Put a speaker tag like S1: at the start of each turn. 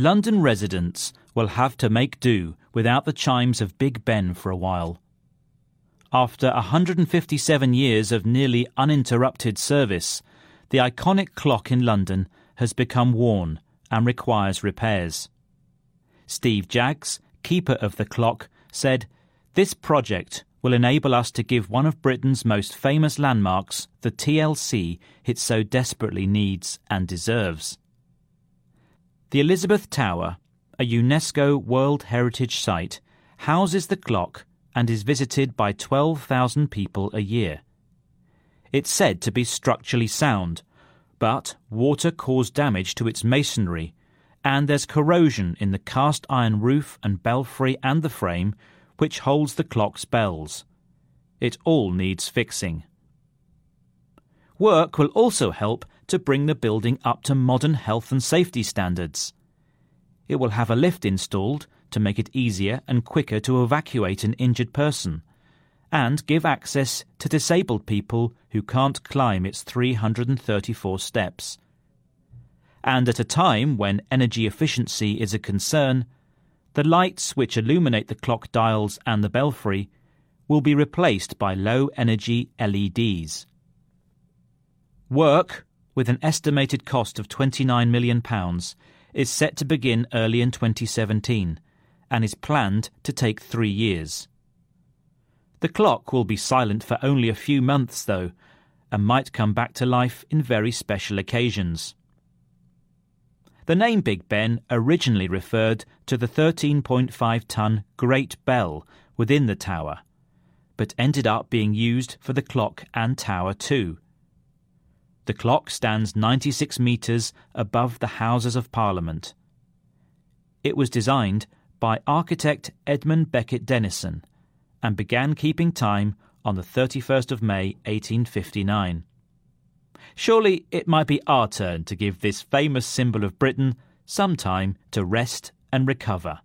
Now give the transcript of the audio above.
S1: London residents will have to make do without the chimes of Big Ben for a while. After 157 years of nearly uninterrupted service, the iconic clock in London has become worn and requires repairs. Steve Jaggs, keeper of the clock, said, This project will enable us to give one of Britain's most famous landmarks the TLC it so desperately needs and deserves. The Elizabeth Tower, a UNESCO World Heritage Site, houses the clock and is visited by 12,000 people a year. It's said to be structurally sound, but water caused damage to its masonry, and there's corrosion in the cast iron roof and belfry and the frame which holds the clock's bells. It all needs fixing. Work will also help to bring the building up to modern health and safety standards. It will have a lift installed to make it easier and quicker to evacuate an injured person, and give access to disabled people who can't climb its 334 steps. And at a time when energy efficiency is a concern, the lights which illuminate the clock dials and the belfry will be replaced by low energy LEDs. Work, with an estimated cost of £29 million, is set to begin early in 2017 and is planned to take three years. The clock will be silent for only a few months, though, and might come back to life in very special occasions. The name Big Ben originally referred to the 13.5 ton Great Bell within the tower, but ended up being used for the clock and tower too. The clock stands 96 metres above the Houses of Parliament. It was designed by architect Edmund Beckett Denison and began keeping time on the 31st of May 1859. Surely it might be our turn to give this famous symbol of Britain some time to rest and recover.